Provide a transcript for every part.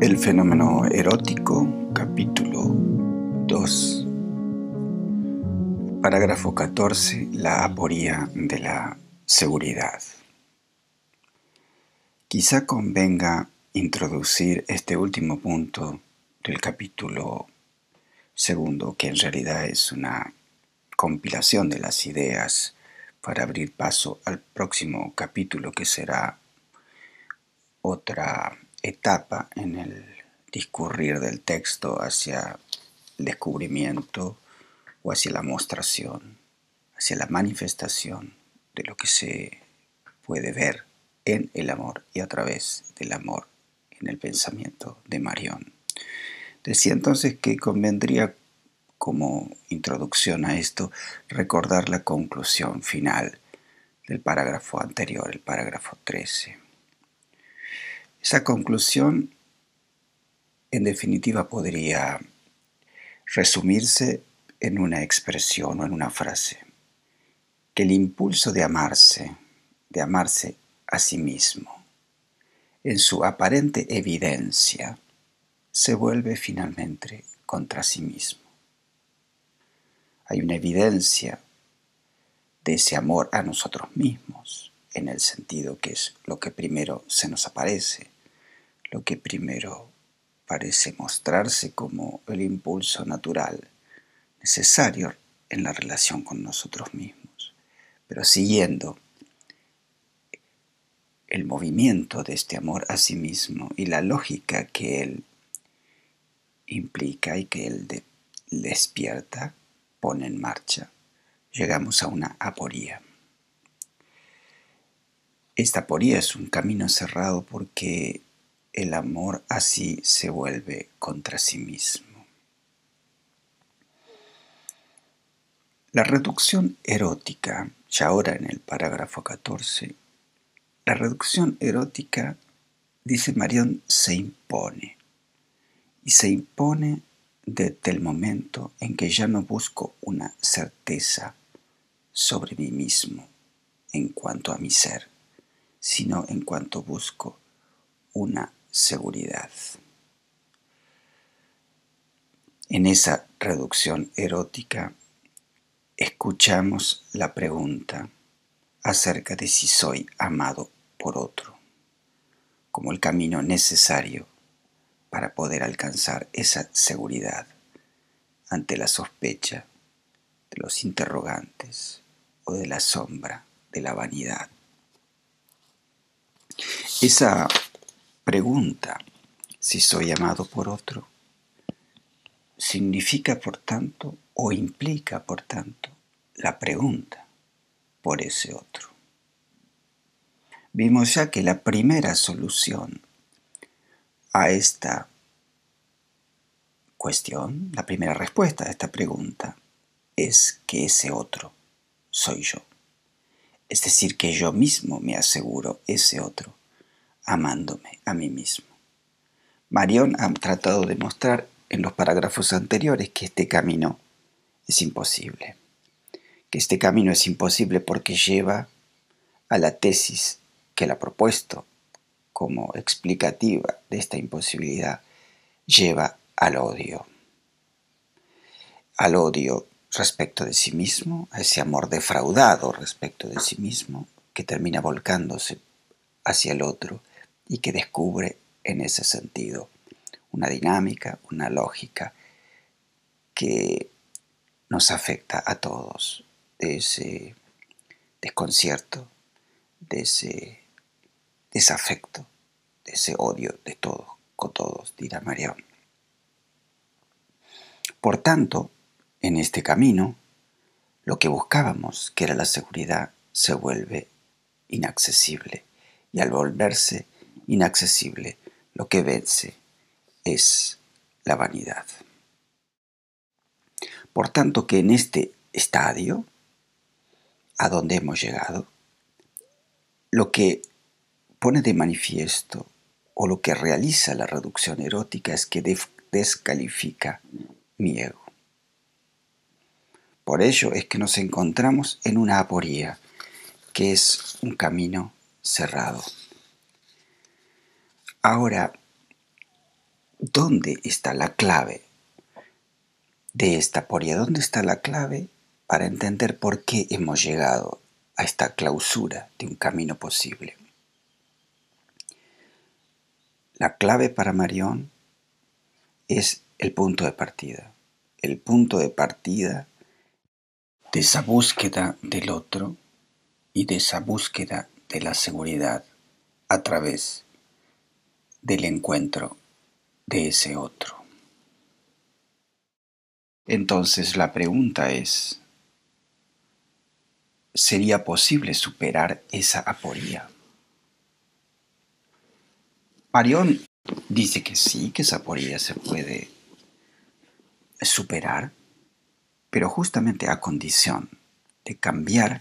El fenómeno erótico, capítulo 2, parágrafo 14, la aporía de la seguridad. Quizá convenga introducir este último punto del capítulo segundo, que en realidad es una compilación de las ideas para abrir paso al próximo capítulo que será otra etapa en el discurrir del texto hacia el descubrimiento o hacia la mostración, hacia la manifestación de lo que se puede ver en el amor y a través del amor en el pensamiento de Marión. Decía entonces que convendría como introducción a esto recordar la conclusión final del parágrafo anterior, el parágrafo 13 esa conclusión, en definitiva, podría resumirse en una expresión o en una frase, que el impulso de amarse, de amarse a sí mismo, en su aparente evidencia, se vuelve finalmente contra sí mismo. Hay una evidencia de ese amor a nosotros mismos, en el sentido que es lo que primero se nos aparece, lo que primero parece mostrarse como el impulso natural necesario en la relación con nosotros mismos, pero siguiendo el movimiento de este amor a sí mismo y la lógica que él implica y que él despierta, pone en marcha, llegamos a una aporía. Esta poría es un camino cerrado porque el amor así se vuelve contra sí mismo. La reducción erótica, ya ahora en el parágrafo 14, la reducción erótica, dice Marión, se impone. Y se impone desde el momento en que ya no busco una certeza sobre mí mismo en cuanto a mi ser sino en cuanto busco una seguridad. En esa reducción erótica escuchamos la pregunta acerca de si soy amado por otro, como el camino necesario para poder alcanzar esa seguridad ante la sospecha de los interrogantes o de la sombra de la vanidad. Esa pregunta, si soy amado por otro, significa por tanto o implica por tanto la pregunta por ese otro. Vimos ya que la primera solución a esta cuestión, la primera respuesta a esta pregunta, es que ese otro soy yo. Es decir, que yo mismo me aseguro ese otro amándome a mí mismo. Marión ha tratado de mostrar en los parágrafos anteriores que este camino es imposible, que este camino es imposible porque lleva a la tesis que él ha propuesto como explicativa de esta imposibilidad, lleva al odio. Al odio respecto de sí mismo, a ese amor defraudado respecto de sí mismo, que termina volcándose hacia el otro y que descubre en ese sentido una dinámica, una lógica que nos afecta a todos, de ese desconcierto, de ese desafecto, de ese odio de todos, con todos, dirá Marión. Por tanto, en este camino, lo que buscábamos, que era la seguridad, se vuelve inaccesible y al volverse inaccesible, lo que vence es la vanidad. Por tanto que en este estadio, a donde hemos llegado, lo que pone de manifiesto o lo que realiza la reducción erótica es que descalifica mi ego. Por ello es que nos encontramos en una aporía, que es un camino cerrado. Ahora, ¿dónde está la clave de esta aporia? ¿Dónde está la clave para entender por qué hemos llegado a esta clausura de un camino posible? La clave para Marión es el punto de partida. El punto de partida de esa búsqueda del otro y de esa búsqueda de la seguridad a través del encuentro de ese otro. Entonces la pregunta es, ¿sería posible superar esa aporía? Marión dice que sí, que esa aporía se puede superar, pero justamente a condición de cambiar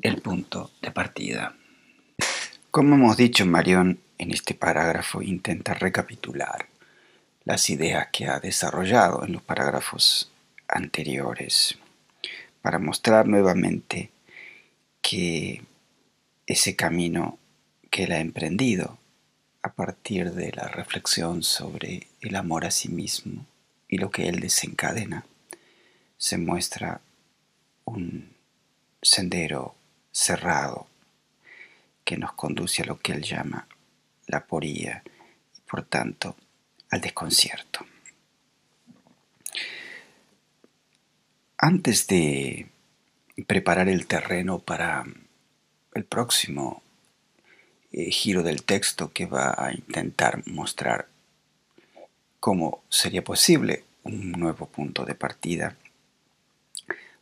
el punto de partida. Como hemos dicho, Marión en este parágrafo intenta recapitular las ideas que ha desarrollado en los parágrafos anteriores para mostrar nuevamente que ese camino que él ha emprendido a partir de la reflexión sobre el amor a sí mismo y lo que él desencadena, se muestra un sendero cerrado que nos conduce a lo que él llama la poría y por tanto al desconcierto. Antes de preparar el terreno para el próximo eh, giro del texto que va a intentar mostrar cómo sería posible un nuevo punto de partida,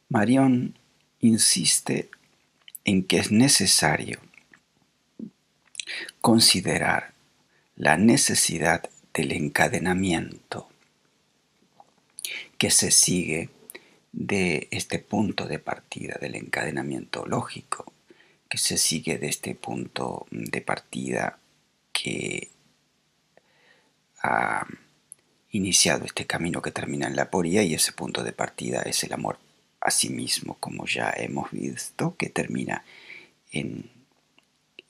Marion insiste en que es necesario considerar la necesidad del encadenamiento que se sigue de este punto de partida del encadenamiento lógico, que se sigue de este punto de partida que ha iniciado este camino que termina en la poría y ese punto de partida es el amor a sí mismo, como ya hemos visto, que termina en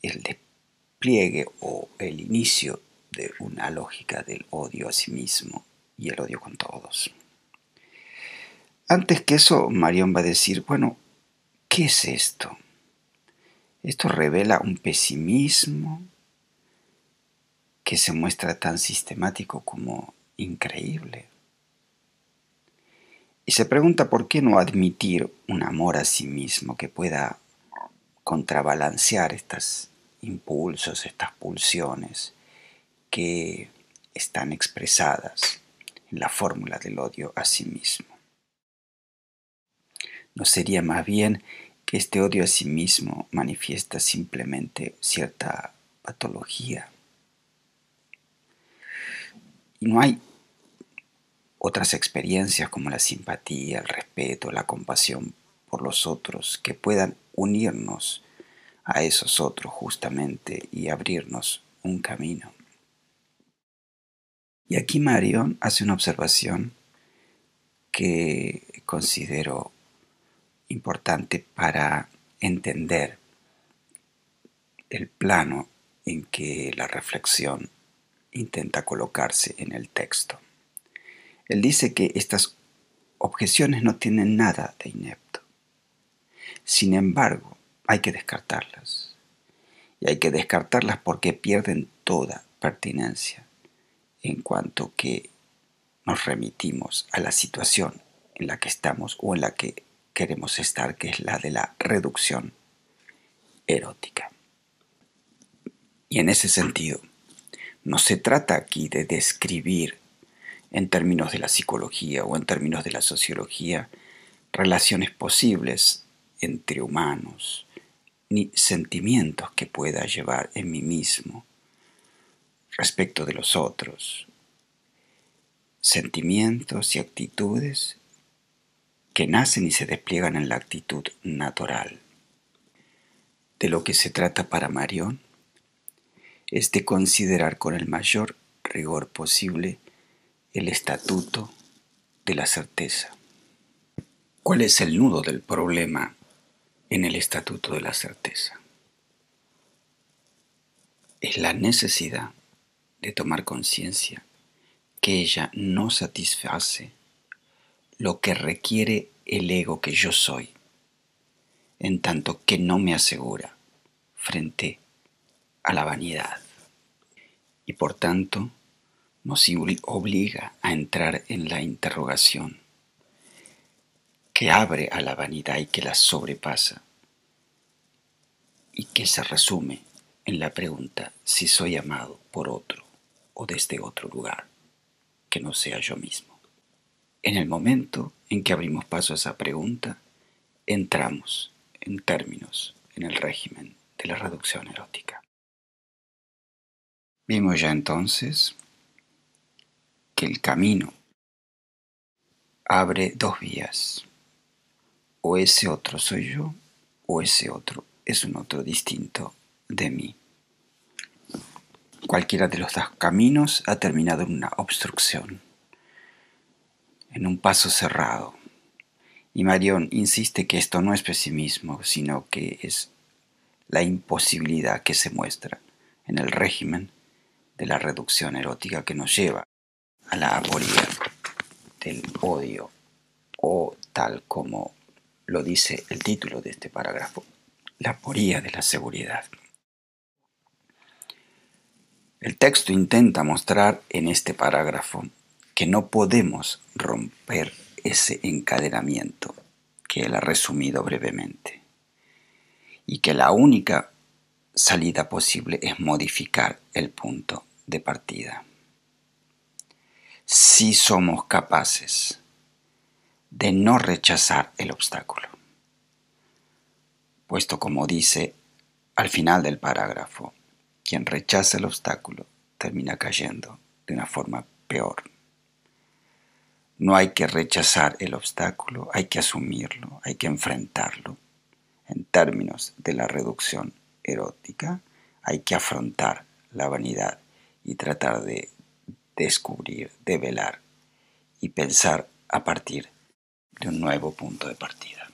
el despliegue o el inicio de una lógica del odio a sí mismo y el odio con todos. Antes que eso, Marión va a decir, bueno, ¿qué es esto? Esto revela un pesimismo que se muestra tan sistemático como increíble. Y se pregunta por qué no admitir un amor a sí mismo que pueda contrabalancear estos impulsos, estas pulsiones que están expresadas en la fórmula del odio a sí mismo. ¿No sería más bien que este odio a sí mismo manifiesta simplemente cierta patología? Y no hay otras experiencias como la simpatía, el respeto, la compasión por los otros que puedan unirnos a esos otros justamente y abrirnos un camino. Y aquí Marion hace una observación que considero importante para entender el plano en que la reflexión intenta colocarse en el texto. Él dice que estas objeciones no tienen nada de inepto. Sin embargo, hay que descartarlas. Y hay que descartarlas porque pierden toda pertinencia en cuanto que nos remitimos a la situación en la que estamos o en la que queremos estar, que es la de la reducción erótica. Y en ese sentido, no se trata aquí de describir en términos de la psicología o en términos de la sociología relaciones posibles entre humanos, ni sentimientos que pueda llevar en mí mismo respecto de los otros, sentimientos y actitudes que nacen y se despliegan en la actitud natural. De lo que se trata para Marión es de considerar con el mayor rigor posible el estatuto de la certeza. ¿Cuál es el nudo del problema en el estatuto de la certeza? Es la necesidad de tomar conciencia que ella no satisface lo que requiere el ego que yo soy, en tanto que no me asegura frente a la vanidad. Y por tanto nos obliga a entrar en la interrogación que abre a la vanidad y que la sobrepasa y que se resume en la pregunta si soy amado por otro o desde otro lugar que no sea yo mismo. En el momento en que abrimos paso a esa pregunta, entramos en términos en el régimen de la reducción erótica. Vimos ya entonces que el camino abre dos vías. O ese otro soy yo, o ese otro es un otro distinto de mí. Cualquiera de los dos caminos ha terminado en una obstrucción, en un paso cerrado. Y Marion insiste que esto no es pesimismo, sino que es la imposibilidad que se muestra en el régimen de la reducción erótica que nos lleva a la aporía del odio, o tal como lo dice el título de este parágrafo, la aporía de la seguridad. El texto intenta mostrar en este parágrafo que no podemos romper ese encadenamiento que él ha resumido brevemente y que la única salida posible es modificar el punto de partida. Si somos capaces de no rechazar el obstáculo, puesto como dice al final del parágrafo, quien rechaza el obstáculo termina cayendo de una forma peor. No hay que rechazar el obstáculo, hay que asumirlo, hay que enfrentarlo. En términos de la reducción erótica, hay que afrontar la vanidad y tratar de descubrir, develar y pensar a partir de un nuevo punto de partida.